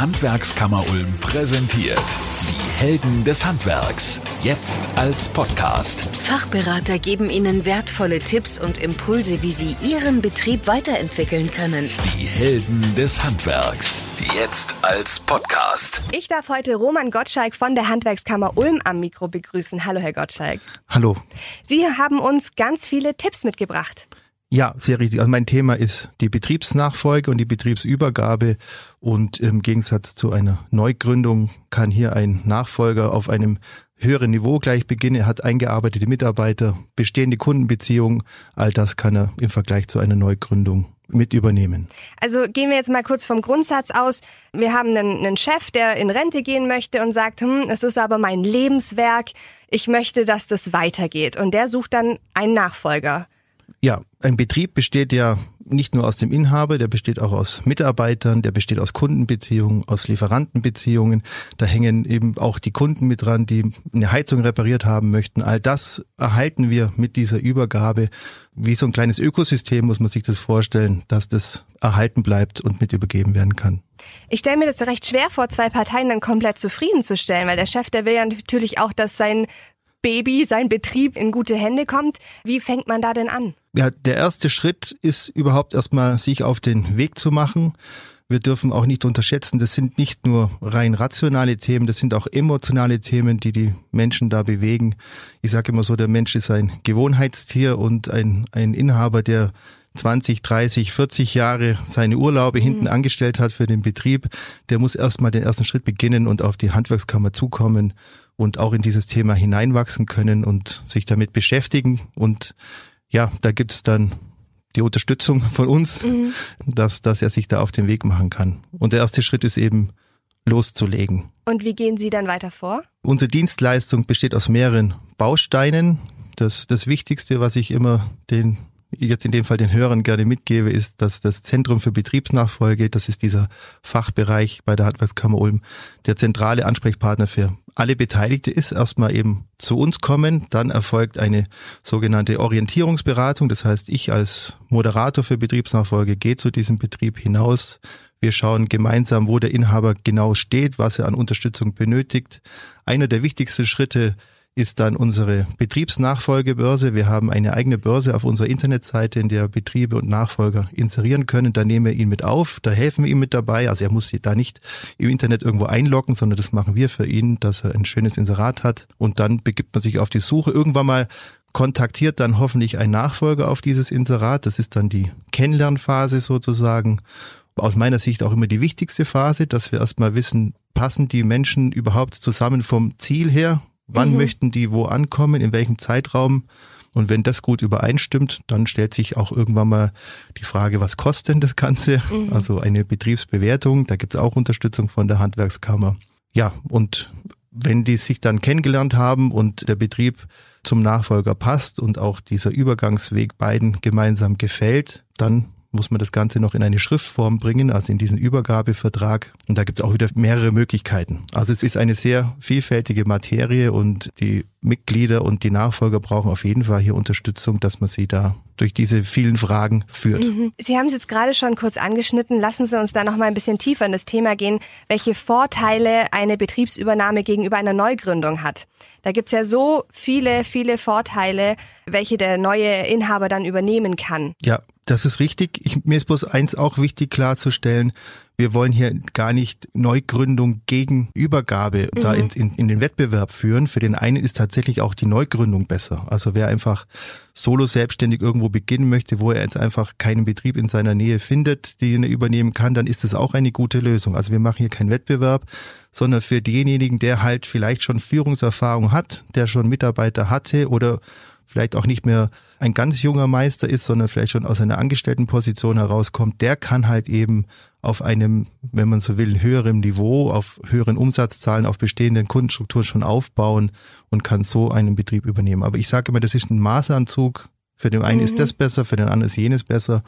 Handwerkskammer Ulm präsentiert. Die Helden des Handwerks. Jetzt als Podcast. Fachberater geben Ihnen wertvolle Tipps und Impulse, wie Sie Ihren Betrieb weiterentwickeln können. Die Helden des Handwerks. Jetzt als Podcast. Ich darf heute Roman Gottschalk von der Handwerkskammer Ulm am Mikro begrüßen. Hallo, Herr Gottschalk. Hallo. Sie haben uns ganz viele Tipps mitgebracht. Ja, sehr richtig. Also mein Thema ist die Betriebsnachfolge und die Betriebsübergabe. Und im Gegensatz zu einer Neugründung kann hier ein Nachfolger auf einem höheren Niveau gleich beginnen. Er hat eingearbeitete Mitarbeiter, bestehende Kundenbeziehungen. All das kann er im Vergleich zu einer Neugründung mit übernehmen. Also gehen wir jetzt mal kurz vom Grundsatz aus. Wir haben einen, einen Chef, der in Rente gehen möchte und sagt, hm, es ist aber mein Lebenswerk. Ich möchte, dass das weitergeht. Und der sucht dann einen Nachfolger. Ja, ein Betrieb besteht ja nicht nur aus dem Inhaber, der besteht auch aus Mitarbeitern, der besteht aus Kundenbeziehungen, aus Lieferantenbeziehungen. Da hängen eben auch die Kunden mit dran, die eine Heizung repariert haben möchten. All das erhalten wir mit dieser Übergabe. Wie so ein kleines Ökosystem muss man sich das vorstellen, dass das erhalten bleibt und mit übergeben werden kann. Ich stelle mir das recht schwer vor, zwei Parteien dann komplett zufriedenzustellen, weil der Chef, der will ja natürlich auch, dass sein Baby, sein Betrieb in gute Hände kommt. Wie fängt man da denn an? Ja, der erste Schritt ist überhaupt erstmal sich auf den Weg zu machen. Wir dürfen auch nicht unterschätzen, das sind nicht nur rein rationale Themen, das sind auch emotionale Themen, die die Menschen da bewegen. Ich sage immer so, der Mensch ist ein Gewohnheitstier und ein, ein Inhaber, der 20, 30, 40 Jahre seine Urlaube hinten mhm. angestellt hat für den Betrieb, der muss erstmal den ersten Schritt beginnen und auf die Handwerkskammer zukommen und auch in dieses Thema hineinwachsen können und sich damit beschäftigen. Und ja, da gibt's dann die Unterstützung von uns, mhm. dass, dass er sich da auf den Weg machen kann. Und der erste Schritt ist eben loszulegen. Und wie gehen Sie dann weiter vor? Unsere Dienstleistung besteht aus mehreren Bausteinen. Das, das Wichtigste, was ich immer den jetzt in dem Fall den Hörern gerne mitgebe, ist, dass das Zentrum für Betriebsnachfolge, das ist dieser Fachbereich bei der Handwerkskammer Ulm, der zentrale Ansprechpartner für alle Beteiligte ist, erstmal eben zu uns kommen. Dann erfolgt eine sogenannte Orientierungsberatung. Das heißt, ich als Moderator für Betriebsnachfolge gehe zu diesem Betrieb hinaus. Wir schauen gemeinsam, wo der Inhaber genau steht, was er an Unterstützung benötigt. Einer der wichtigsten Schritte ist dann unsere Betriebsnachfolgebörse. Wir haben eine eigene Börse auf unserer Internetseite, in der Betriebe und Nachfolger inserieren können. Da nehmen wir ihn mit auf, da helfen wir ihm mit dabei. Also er muss sich da nicht im Internet irgendwo einloggen, sondern das machen wir für ihn, dass er ein schönes Inserat hat. Und dann begibt man sich auf die Suche. Irgendwann mal kontaktiert dann hoffentlich ein Nachfolger auf dieses Inserat. Das ist dann die Kennenlernphase sozusagen. Aus meiner Sicht auch immer die wichtigste Phase, dass wir erstmal wissen, passen die Menschen überhaupt zusammen vom Ziel her? Wann mhm. möchten die wo ankommen, in welchem Zeitraum? Und wenn das gut übereinstimmt, dann stellt sich auch irgendwann mal die Frage, was kostet denn das Ganze? Mhm. Also eine Betriebsbewertung, da gibt es auch Unterstützung von der Handwerkskammer. Ja, und wenn die sich dann kennengelernt haben und der Betrieb zum Nachfolger passt und auch dieser Übergangsweg beiden gemeinsam gefällt, dann muss man das Ganze noch in eine Schriftform bringen, also in diesen Übergabevertrag. Und da gibt es auch wieder mehrere Möglichkeiten. Also es ist eine sehr vielfältige Materie und die Mitglieder und die Nachfolger brauchen auf jeden Fall hier Unterstützung, dass man sie da durch diese vielen Fragen führt. Mhm. Sie haben es jetzt gerade schon kurz angeschnitten. Lassen Sie uns da noch mal ein bisschen tiefer in das Thema gehen, welche Vorteile eine Betriebsübernahme gegenüber einer Neugründung hat. Da gibt's ja so viele, viele Vorteile, welche der neue Inhaber dann übernehmen kann. Ja, das ist richtig. Ich, mir ist bloß eins auch wichtig klarzustellen. Wir wollen hier gar nicht Neugründung gegen Übergabe mhm. da in, in, in, den Wettbewerb führen. Für den einen ist tatsächlich auch die Neugründung besser. Also wer einfach solo selbstständig irgendwo beginnen möchte, wo er jetzt einfach keinen Betrieb in seiner Nähe findet, den er übernehmen kann, dann ist das auch eine gute Lösung. Also wir machen hier keinen Wettbewerb, sondern für denjenigen, der halt vielleicht schon Führungserfahrung hat, der schon Mitarbeiter hatte oder vielleicht auch nicht mehr ein ganz junger Meister ist, sondern vielleicht schon aus einer Angestelltenposition herauskommt, der kann halt eben auf einem, wenn man so will, höherem Niveau, auf höheren Umsatzzahlen, auf bestehenden Kundenstrukturen schon aufbauen und kann so einen Betrieb übernehmen. Aber ich sage immer, das ist ein Maßanzug. Für den einen mhm. ist das besser, für den anderen ist jenes besser.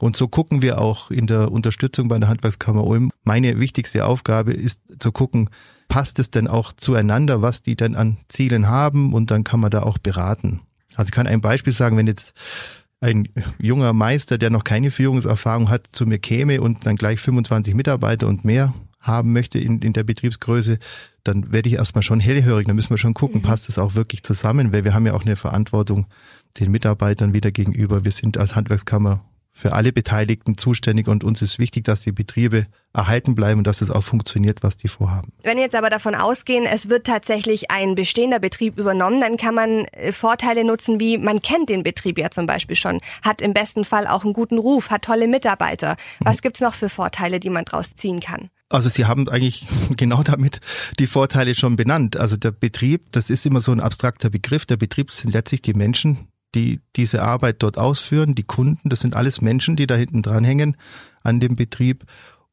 Und so gucken wir auch in der Unterstützung bei der Handwerkskammer Ulm. Meine wichtigste Aufgabe ist zu gucken, passt es denn auch zueinander, was die denn an Zielen haben und dann kann man da auch beraten. Also ich kann ein Beispiel sagen, wenn jetzt ein junger Meister, der noch keine Führungserfahrung hat, zu mir käme und dann gleich 25 Mitarbeiter und mehr haben möchte in, in der Betriebsgröße, dann werde ich erstmal schon hellhörig. Dann müssen wir schon gucken, mhm. passt es auch wirklich zusammen, weil wir haben ja auch eine Verantwortung den Mitarbeitern wieder gegenüber. Wir sind als Handwerkskammer für alle Beteiligten zuständig und uns ist wichtig, dass die Betriebe erhalten bleiben und dass es auch funktioniert, was die vorhaben. Wenn wir jetzt aber davon ausgehen, es wird tatsächlich ein bestehender Betrieb übernommen, dann kann man äh, Vorteile nutzen, wie man kennt den Betrieb ja zum Beispiel schon, hat im besten Fall auch einen guten Ruf, hat tolle Mitarbeiter. Was mhm. gibt's noch für Vorteile, die man daraus ziehen kann? Also Sie haben eigentlich genau damit die Vorteile schon benannt. Also der Betrieb, das ist immer so ein abstrakter Begriff. Der Betrieb sind letztlich die Menschen, die diese Arbeit dort ausführen, die Kunden, das sind alles Menschen, die da hinten dranhängen an dem Betrieb.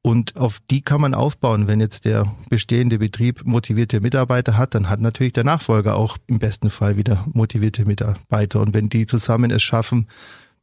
Und auf die kann man aufbauen. Wenn jetzt der bestehende Betrieb motivierte Mitarbeiter hat, dann hat natürlich der Nachfolger auch im besten Fall wieder motivierte Mitarbeiter. Und wenn die zusammen es schaffen,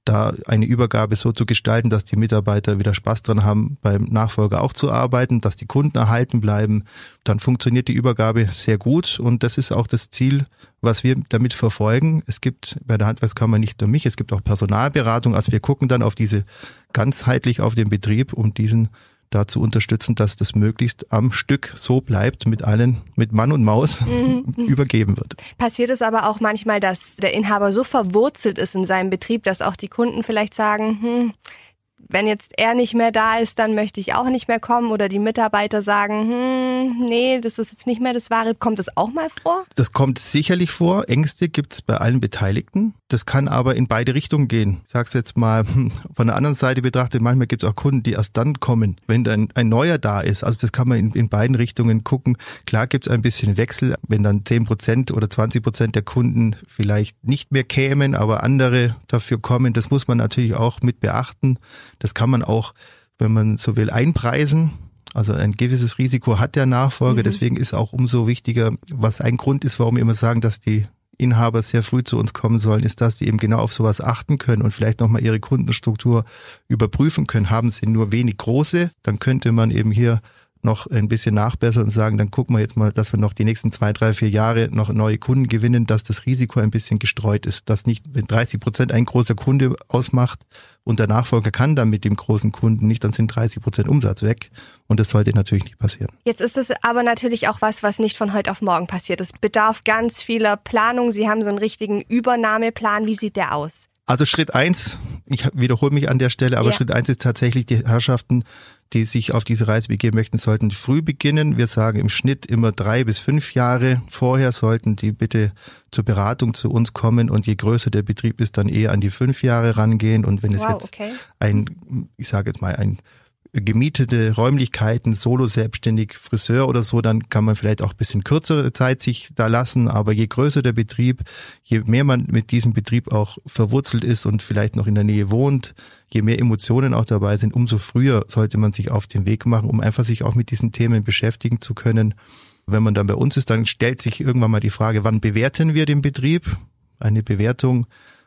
da eine Übergabe so zu gestalten, dass die Mitarbeiter wieder Spaß dran haben, beim Nachfolger auch zu arbeiten, dass die Kunden erhalten bleiben, dann funktioniert die Übergabe sehr gut und das ist auch das Ziel, was wir damit verfolgen. Es gibt bei der Handwerkskammer nicht nur mich, es gibt auch Personalberatung, also wir gucken dann auf diese ganzheitlich auf den Betrieb, um diesen dazu unterstützen, dass das möglichst am Stück so bleibt, mit allen, mit Mann und Maus mhm. übergeben wird. Passiert es aber auch manchmal, dass der Inhaber so verwurzelt ist in seinem Betrieb, dass auch die Kunden vielleicht sagen, hm, wenn jetzt er nicht mehr da ist, dann möchte ich auch nicht mehr kommen oder die Mitarbeiter sagen, hm, nee, das ist jetzt nicht mehr das Wahre. Kommt das auch mal vor? Das kommt sicherlich vor. Ängste gibt es bei allen Beteiligten. Das kann aber in beide Richtungen gehen. Ich sag's jetzt mal hm, von der anderen Seite betrachtet, manchmal gibt es auch Kunden, die erst dann kommen, wenn dann ein neuer da ist. Also das kann man in, in beiden Richtungen gucken. Klar gibt es ein bisschen Wechsel, wenn dann zehn Prozent oder 20 Prozent der Kunden vielleicht nicht mehr kämen, aber andere dafür kommen. Das muss man natürlich auch mit beachten. Das kann man auch, wenn man so will, einpreisen. Also ein gewisses Risiko hat der Nachfolger. Mhm. Deswegen ist auch umso wichtiger, was ein Grund ist, warum wir immer sagen, dass die Inhaber sehr früh zu uns kommen sollen, ist, dass sie eben genau auf sowas achten können und vielleicht nochmal ihre Kundenstruktur überprüfen können. Haben sie nur wenig große, dann könnte man eben hier noch ein bisschen nachbessern und sagen, dann gucken wir jetzt mal, dass wir noch die nächsten zwei, drei, vier Jahre noch neue Kunden gewinnen, dass das Risiko ein bisschen gestreut ist, dass nicht, wenn 30 Prozent ein großer Kunde ausmacht und der Nachfolger kann dann mit dem großen Kunden nicht, dann sind 30 Prozent Umsatz weg und das sollte natürlich nicht passieren. Jetzt ist es aber natürlich auch was, was nicht von heute auf morgen passiert. Es bedarf ganz vieler Planung. Sie haben so einen richtigen Übernahmeplan. Wie sieht der aus? Also Schritt eins, ich wiederhole mich an der Stelle, aber ja. Schritt eins ist tatsächlich die Herrschaften die sich auf diese Reise begeben möchten, sollten früh beginnen. Wir sagen im Schnitt immer drei bis fünf Jahre vorher sollten die bitte zur Beratung zu uns kommen und je größer der Betrieb ist, dann eher an die fünf Jahre rangehen. Und wenn es wow, jetzt okay. ein, ich sage jetzt mal ein gemietete Räumlichkeiten, solo selbstständig Friseur oder so, dann kann man vielleicht auch ein bisschen kürzere Zeit sich da lassen. Aber je größer der Betrieb, je mehr man mit diesem Betrieb auch verwurzelt ist und vielleicht noch in der Nähe wohnt, je mehr Emotionen auch dabei sind, umso früher sollte man sich auf den Weg machen, um einfach sich auch mit diesen Themen beschäftigen zu können. Wenn man dann bei uns ist, dann stellt sich irgendwann mal die Frage, wann bewerten wir den Betrieb? Eine Bewertung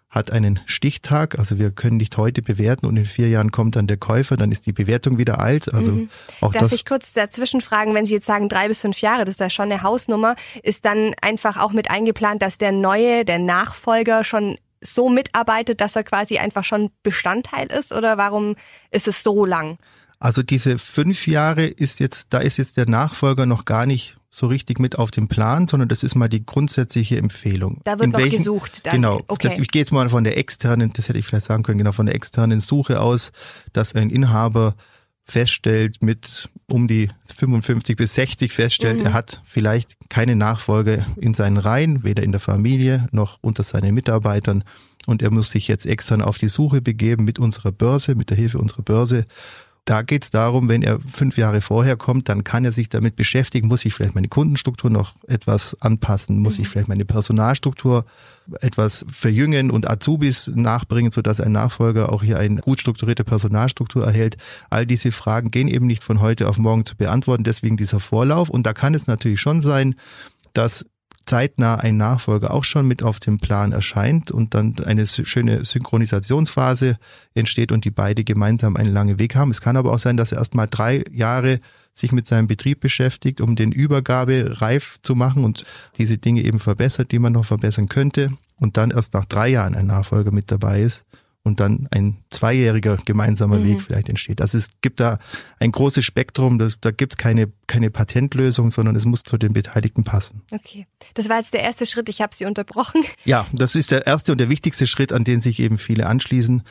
hat einen Stichtag, also wir können nicht heute bewerten und in vier Jahren kommt dann der Käufer, dann ist die Bewertung wieder alt. Also mhm. auch Darf das ich kurz dazwischen fragen, wenn Sie jetzt sagen drei bis fünf Jahre, das ist ja schon eine Hausnummer, ist dann einfach auch mit eingeplant, dass der neue, der Nachfolger schon so mitarbeitet, dass er quasi einfach schon Bestandteil ist oder warum ist es so lang? Also diese fünf Jahre ist jetzt, da ist jetzt der Nachfolger noch gar nicht so richtig mit auf dem Plan, sondern das ist mal die grundsätzliche Empfehlung. Da wird In noch welchen, gesucht. Dann. Genau. Okay. Das, ich gehe jetzt mal von der externen, das hätte ich vielleicht sagen können, genau von der externen Suche aus, dass ein Inhaber feststellt mit um die 55 bis 60 feststellt, mhm. er hat vielleicht keine Nachfolge in seinen Reihen, weder in der Familie noch unter seinen Mitarbeitern und er muss sich jetzt extern auf die Suche begeben mit unserer Börse, mit der Hilfe unserer Börse da geht es darum, wenn er fünf Jahre vorher kommt, dann kann er sich damit beschäftigen, muss ich vielleicht meine Kundenstruktur noch etwas anpassen, muss mhm. ich vielleicht meine Personalstruktur etwas verjüngen und Azubis nachbringen, sodass ein Nachfolger auch hier eine gut strukturierte Personalstruktur erhält. All diese Fragen gehen eben nicht von heute auf morgen zu beantworten, deswegen dieser Vorlauf. Und da kann es natürlich schon sein, dass zeitnah ein Nachfolger auch schon mit auf dem Plan erscheint und dann eine schöne Synchronisationsphase entsteht und die beide gemeinsam einen langen Weg haben. Es kann aber auch sein, dass er erst mal drei Jahre sich mit seinem Betrieb beschäftigt, um den Übergabe reif zu machen und diese Dinge eben verbessert, die man noch verbessern könnte und dann erst nach drei Jahren ein Nachfolger mit dabei ist und dann ein zweijähriger gemeinsamer mhm. Weg vielleicht entsteht. Also es gibt da ein großes Spektrum, das, da gibt es keine, keine Patentlösung, sondern es muss zu den Beteiligten passen. Okay, das war jetzt der erste Schritt, ich habe Sie unterbrochen. Ja, das ist der erste und der wichtigste Schritt, an den sich eben viele anschließen.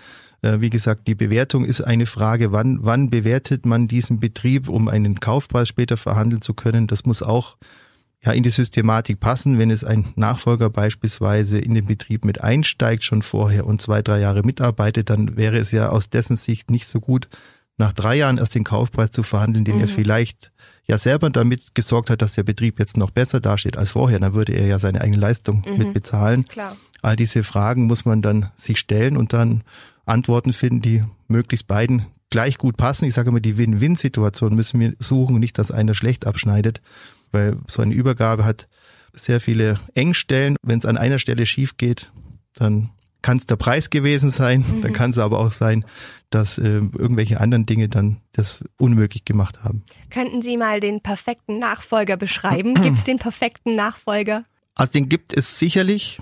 Äh, wie gesagt, die Bewertung ist eine Frage, wann, wann bewertet man diesen Betrieb, um einen Kaufpreis später verhandeln zu können. Das muss auch ja, in die Systematik passen. Wenn es ein Nachfolger beispielsweise in den Betrieb mit einsteigt schon vorher und zwei, drei Jahre mitarbeitet, dann wäre es ja aus dessen Sicht nicht so gut, nach drei Jahren erst den Kaufpreis zu verhandeln, den mhm. er vielleicht ja selber damit gesorgt hat, dass der Betrieb jetzt noch besser dasteht als vorher. Dann würde er ja seine eigene Leistung mhm. mit bezahlen. Klar. All diese Fragen muss man dann sich stellen und dann Antworten finden, die möglichst beiden gleich gut passen. Ich sage immer, die Win-Win-Situation müssen wir suchen, nicht, dass einer schlecht abschneidet weil so eine Übergabe hat sehr viele Engstellen. Wenn es an einer Stelle schief geht, dann kann es der Preis gewesen sein, mhm. dann kann es aber auch sein, dass äh, irgendwelche anderen Dinge dann das unmöglich gemacht haben. Könnten Sie mal den perfekten Nachfolger beschreiben? Gibt es den perfekten Nachfolger? Also den gibt es sicherlich.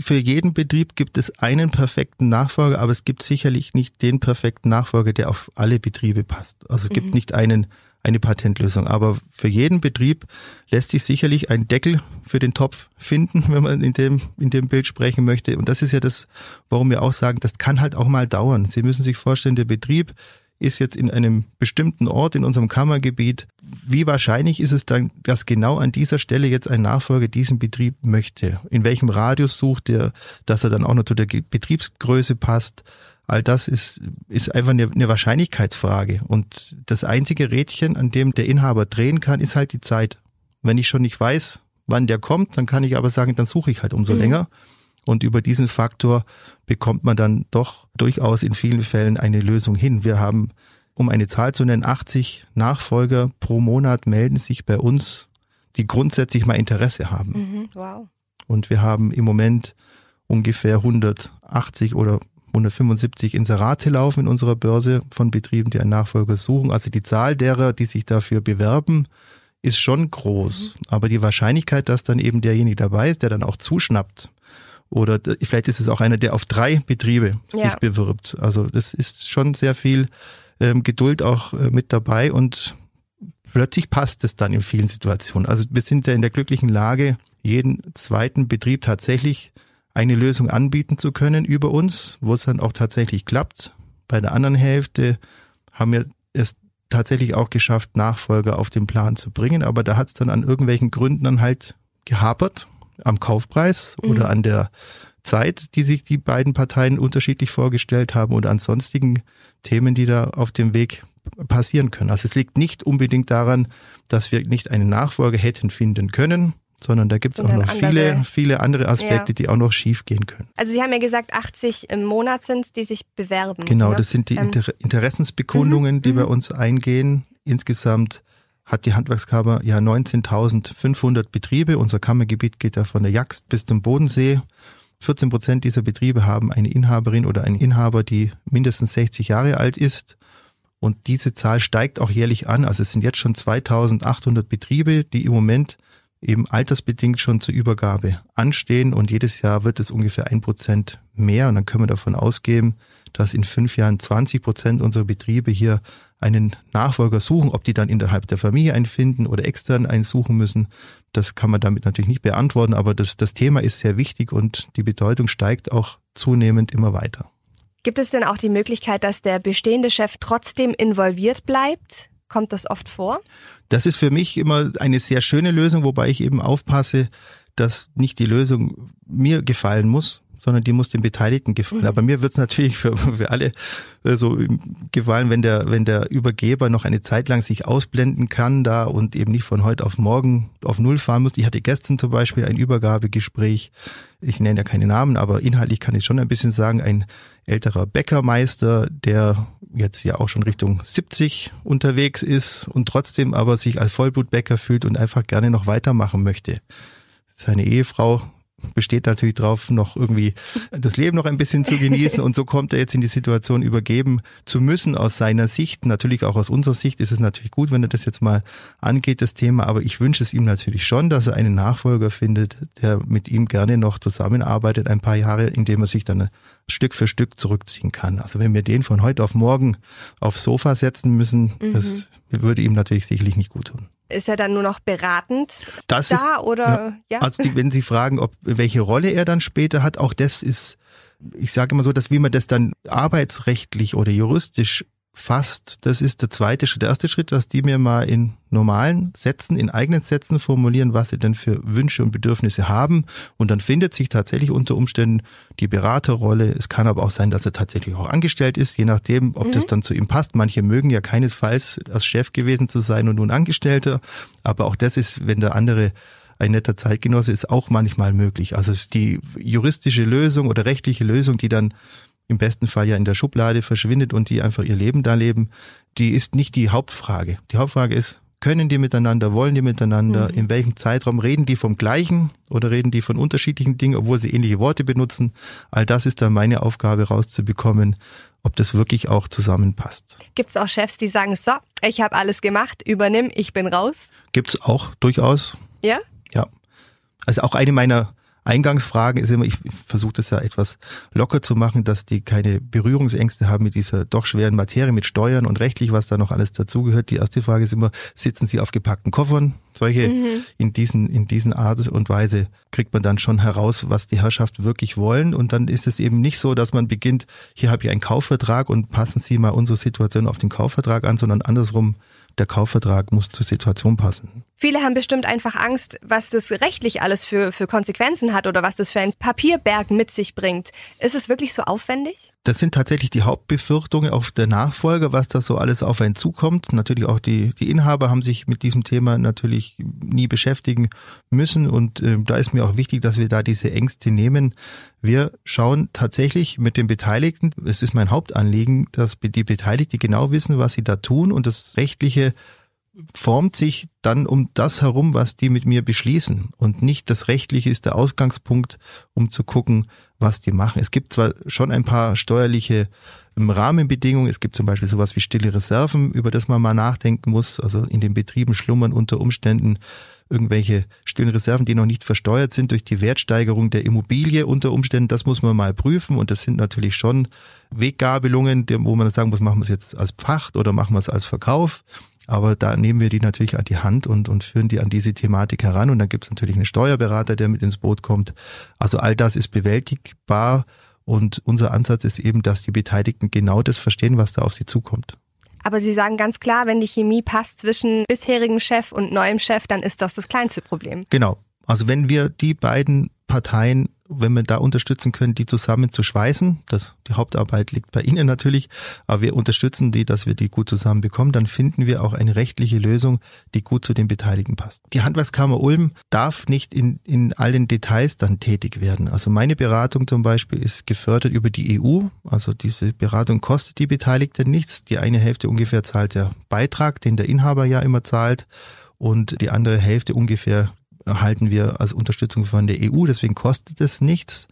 Für jeden Betrieb gibt es einen perfekten Nachfolger, aber es gibt sicherlich nicht den perfekten Nachfolger, der auf alle Betriebe passt. Also es mhm. gibt nicht einen eine Patentlösung. Aber für jeden Betrieb lässt sich sicherlich ein Deckel für den Topf finden, wenn man in dem, in dem Bild sprechen möchte. Und das ist ja das, warum wir auch sagen, das kann halt auch mal dauern. Sie müssen sich vorstellen, der Betrieb ist jetzt in einem bestimmten Ort in unserem Kammergebiet. Wie wahrscheinlich ist es dann, dass genau an dieser Stelle jetzt ein Nachfolger diesen Betrieb möchte? In welchem Radius sucht er, dass er dann auch noch zu der Betriebsgröße passt? All das ist, ist einfach eine, eine Wahrscheinlichkeitsfrage. Und das einzige Rädchen, an dem der Inhaber drehen kann, ist halt die Zeit. Wenn ich schon nicht weiß, wann der kommt, dann kann ich aber sagen, dann suche ich halt umso mhm. länger. Und über diesen Faktor bekommt man dann doch durchaus in vielen Fällen eine Lösung hin. Wir haben, um eine Zahl zu nennen, 80 Nachfolger pro Monat melden sich bei uns, die grundsätzlich mal Interesse haben. Mhm, wow. Und wir haben im Moment ungefähr 180 oder 175 Inserate laufen in unserer Börse von Betrieben, die einen Nachfolger suchen. Also die Zahl derer, die sich dafür bewerben, ist schon groß. Mhm. Aber die Wahrscheinlichkeit, dass dann eben derjenige dabei ist, der dann auch zuschnappt, oder vielleicht ist es auch einer, der auf drei Betriebe sich ja. bewirbt. Also das ist schon sehr viel ähm, Geduld auch äh, mit dabei und plötzlich passt es dann in vielen Situationen. Also wir sind ja in der glücklichen Lage, jeden zweiten Betrieb tatsächlich eine Lösung anbieten zu können über uns, wo es dann auch tatsächlich klappt. Bei der anderen Hälfte haben wir es tatsächlich auch geschafft, Nachfolger auf den Plan zu bringen, aber da hat es dann an irgendwelchen Gründen dann halt gehapert am Kaufpreis mhm. oder an der Zeit, die sich die beiden Parteien unterschiedlich vorgestellt haben oder an sonstigen Themen, die da auf dem Weg passieren können. Also es liegt nicht unbedingt daran, dass wir nicht einen Nachfolger hätten finden können, sondern da gibt es auch noch viele, viele andere Aspekte, ja. die auch noch schief gehen können. Also Sie haben ja gesagt, 80 im Monat sind die sich bewerben. Genau, ne? das sind die ähm. Inter Interessensbekundungen, mhm. die bei uns eingehen. Insgesamt hat die Handwerkskammer ja 19.500 Betriebe. Unser Kammergebiet geht ja von der Jagst bis zum Bodensee. 14 Prozent dieser Betriebe haben eine Inhaberin oder einen Inhaber, die mindestens 60 Jahre alt ist. Und diese Zahl steigt auch jährlich an. Also es sind jetzt schon 2800 Betriebe, die im Moment eben altersbedingt schon zur Übergabe anstehen und jedes Jahr wird es ungefähr ein Prozent mehr und dann können wir davon ausgehen, dass in fünf Jahren 20 Prozent unserer Betriebe hier einen Nachfolger suchen. Ob die dann innerhalb der Familie einen finden oder extern einen suchen müssen, das kann man damit natürlich nicht beantworten, aber das, das Thema ist sehr wichtig und die Bedeutung steigt auch zunehmend immer weiter. Gibt es denn auch die Möglichkeit, dass der bestehende Chef trotzdem involviert bleibt? Kommt das oft vor? Das ist für mich immer eine sehr schöne Lösung, wobei ich eben aufpasse, dass nicht die Lösung mir gefallen muss, sondern die muss den Beteiligten gefallen. Mhm. Aber mir wird es natürlich für, für alle äh, so gefallen, wenn der, wenn der Übergeber noch eine Zeit lang sich ausblenden kann da und eben nicht von heute auf morgen auf Null fahren muss. Ich hatte gestern zum Beispiel ein Übergabegespräch. Ich nenne ja keine Namen, aber inhaltlich kann ich schon ein bisschen sagen, ein älterer Bäckermeister, der jetzt ja auch schon Richtung 70 unterwegs ist und trotzdem aber sich als Vollblutbäcker fühlt und einfach gerne noch weitermachen möchte. Seine Ehefrau besteht natürlich drauf, noch irgendwie das Leben noch ein bisschen zu genießen. Und so kommt er jetzt in die Situation, übergeben zu müssen aus seiner Sicht. Natürlich auch aus unserer Sicht ist es natürlich gut, wenn er das jetzt mal angeht, das Thema. Aber ich wünsche es ihm natürlich schon, dass er einen Nachfolger findet, der mit ihm gerne noch zusammenarbeitet, ein paar Jahre, indem er sich dann Stück für Stück zurückziehen kann. Also wenn wir den von heute auf morgen aufs Sofa setzen müssen, mhm. das würde ihm natürlich sicherlich nicht gut tun. Ist er dann nur noch beratend das da ist, oder ja? ja? Also die, wenn Sie fragen, ob welche Rolle er dann später hat, auch das ist, ich sage immer so, dass wie man das dann arbeitsrechtlich oder juristisch fast, das ist der zweite Schritt. Der erste Schritt, dass die mir mal in normalen Sätzen, in eigenen Sätzen formulieren, was sie denn für Wünsche und Bedürfnisse haben. Und dann findet sich tatsächlich unter Umständen die Beraterrolle. Es kann aber auch sein, dass er tatsächlich auch angestellt ist, je nachdem, ob mhm. das dann zu ihm passt. Manche mögen ja keinesfalls als Chef gewesen zu sein und nun Angestellter. Aber auch das ist, wenn der andere ein netter Zeitgenosse ist, auch manchmal möglich. Also die juristische Lösung oder rechtliche Lösung, die dann im besten Fall ja in der Schublade verschwindet und die einfach ihr Leben da leben, die ist nicht die Hauptfrage. Die Hauptfrage ist, können die miteinander, wollen die miteinander, mhm. in welchem Zeitraum reden die vom gleichen oder reden die von unterschiedlichen Dingen, obwohl sie ähnliche Worte benutzen. All das ist dann meine Aufgabe rauszubekommen, ob das wirklich auch zusammenpasst. Gibt es auch Chefs, die sagen, so, ich habe alles gemacht, übernimm, ich bin raus? Gibt es auch durchaus. Ja? Ja. Also auch eine meiner Eingangsfragen ist immer, ich versuche das ja etwas locker zu machen, dass die keine Berührungsängste haben mit dieser doch schweren Materie, mit Steuern und rechtlich, was da noch alles dazugehört. Die erste Frage ist immer, sitzen sie auf gepackten Koffern? Solche mhm. in diesen, in diesen Art und Weise kriegt man dann schon heraus, was die Herrschaft wirklich wollen. Und dann ist es eben nicht so, dass man beginnt, hier habe ich einen Kaufvertrag und passen Sie mal unsere Situation auf den Kaufvertrag an, sondern andersrum, der Kaufvertrag muss zur Situation passen. Viele haben bestimmt einfach Angst, was das rechtlich alles für, für Konsequenzen hat oder was das für ein Papierberg mit sich bringt. Ist es wirklich so aufwendig? Das sind tatsächlich die Hauptbefürchtungen auf der Nachfolger, was da so alles auf einen zukommt. Natürlich auch die, die Inhaber haben sich mit diesem Thema natürlich nie beschäftigen müssen und äh, da ist mir auch wichtig, dass wir da diese Ängste nehmen. Wir schauen tatsächlich mit den Beteiligten, es ist mein Hauptanliegen, dass die Beteiligten genau wissen, was sie da tun und das rechtliche formt sich dann um das herum, was die mit mir beschließen. Und nicht das Rechtliche ist der Ausgangspunkt, um zu gucken, was die machen. Es gibt zwar schon ein paar steuerliche ähm, Rahmenbedingungen. Es gibt zum Beispiel sowas wie stille Reserven, über das man mal nachdenken muss. Also in den Betrieben schlummern unter Umständen irgendwelche stillen Reserven, die noch nicht versteuert sind durch die Wertsteigerung der Immobilie unter Umständen. Das muss man mal prüfen und das sind natürlich schon Weggabelungen, wo man sagen muss, machen wir es jetzt als Pacht oder machen wir es als Verkauf. Aber da nehmen wir die natürlich an die Hand und, und führen die an diese Thematik heran. Und dann gibt es natürlich einen Steuerberater, der mit ins Boot kommt. Also all das ist bewältigbar. Und unser Ansatz ist eben, dass die Beteiligten genau das verstehen, was da auf sie zukommt. Aber Sie sagen ganz klar, wenn die Chemie passt zwischen bisherigem Chef und neuem Chef, dann ist das das kleinste Problem. Genau. Also wenn wir die beiden Parteien wenn wir da unterstützen können, die zusammen zu schweißen, das, die Hauptarbeit liegt bei Ihnen natürlich, aber wir unterstützen die, dass wir die gut zusammen bekommen, dann finden wir auch eine rechtliche Lösung, die gut zu den Beteiligten passt. Die Handwerkskammer Ulm darf nicht in, in allen Details dann tätig werden. Also meine Beratung zum Beispiel ist gefördert über die EU, also diese Beratung kostet die Beteiligten nichts. Die eine Hälfte ungefähr zahlt der Beitrag, den der Inhaber ja immer zahlt und die andere Hälfte ungefähr erhalten wir als Unterstützung von der EU. Deswegen kostet es nichts.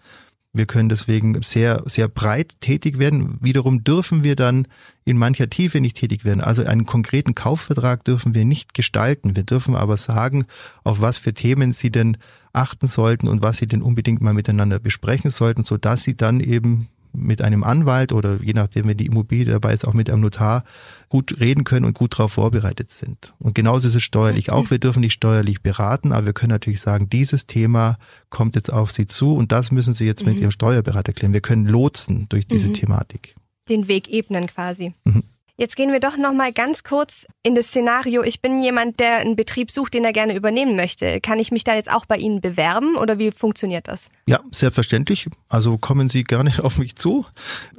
Wir können deswegen sehr, sehr breit tätig werden. Wiederum dürfen wir dann in mancher Tiefe nicht tätig werden. Also einen konkreten Kaufvertrag dürfen wir nicht gestalten. Wir dürfen aber sagen, auf was für Themen Sie denn achten sollten und was Sie denn unbedingt mal miteinander besprechen sollten, so dass Sie dann eben mit einem Anwalt oder je nachdem, wenn die Immobilie dabei ist, auch mit einem Notar gut reden können und gut darauf vorbereitet sind. Und genauso ist es steuerlich auch. Wir dürfen nicht steuerlich beraten, aber wir können natürlich sagen, dieses Thema kommt jetzt auf Sie zu und das müssen Sie jetzt mhm. mit Ihrem Steuerberater klären. Wir können lotsen durch diese mhm. Thematik. Den Weg ebnen quasi. Mhm. Jetzt gehen wir doch noch mal ganz kurz in das Szenario. Ich bin jemand, der einen Betrieb sucht, den er gerne übernehmen möchte. Kann ich mich da jetzt auch bei Ihnen bewerben oder wie funktioniert das? Ja, selbstverständlich. Also kommen Sie gerne auf mich zu.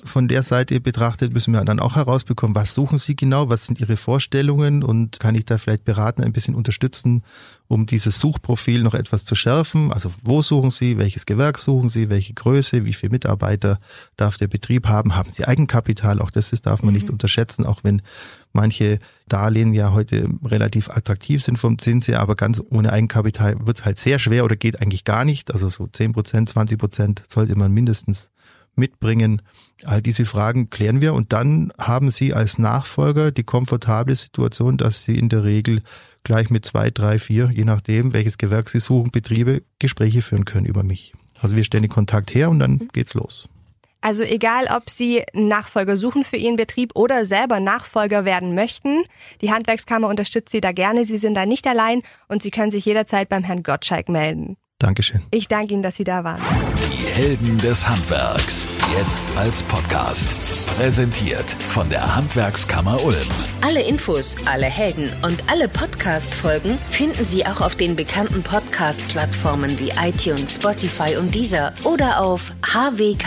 Von der Seite betrachtet müssen wir dann auch herausbekommen, was suchen Sie genau, was sind Ihre Vorstellungen und kann ich da vielleicht beraten, ein bisschen unterstützen, um dieses Suchprofil noch etwas zu schärfen. Also wo suchen Sie, welches Gewerk suchen Sie, welche Größe, wie viele Mitarbeiter darf der Betrieb haben, haben Sie Eigenkapital, auch das ist, darf man mhm. nicht unterschätzen, auch wenn manche Darlehen ja heute relativ attraktiv sind vom Zins her, aber ganz ohne Eigenkapital wird es halt sehr schwer oder geht eigentlich gar nicht. Also so 10 Prozent, 20 Prozent sollte man mindestens mitbringen. All diese Fragen klären wir und dann haben Sie als Nachfolger die komfortable Situation, dass Sie in der Regel gleich mit zwei, drei, vier, je nachdem, welches Gewerk Sie suchen, Betriebe Gespräche führen können über mich. Also wir stellen den Kontakt her und dann geht's los. Also egal, ob Sie Nachfolger suchen für Ihren Betrieb oder selber Nachfolger werden möchten, die Handwerkskammer unterstützt Sie da gerne. Sie sind da nicht allein und Sie können sich jederzeit beim Herrn Gottschalk melden. Dankeschön. Ich danke Ihnen, dass Sie da waren. Die Helden des Handwerks. Jetzt als Podcast. Präsentiert von der Handwerkskammer Ulm. Alle Infos, alle Helden und alle Podcast-Folgen finden Sie auch auf den bekannten Podcast-Plattformen wie iTunes, Spotify und Deezer oder auf hwk-ulm.de.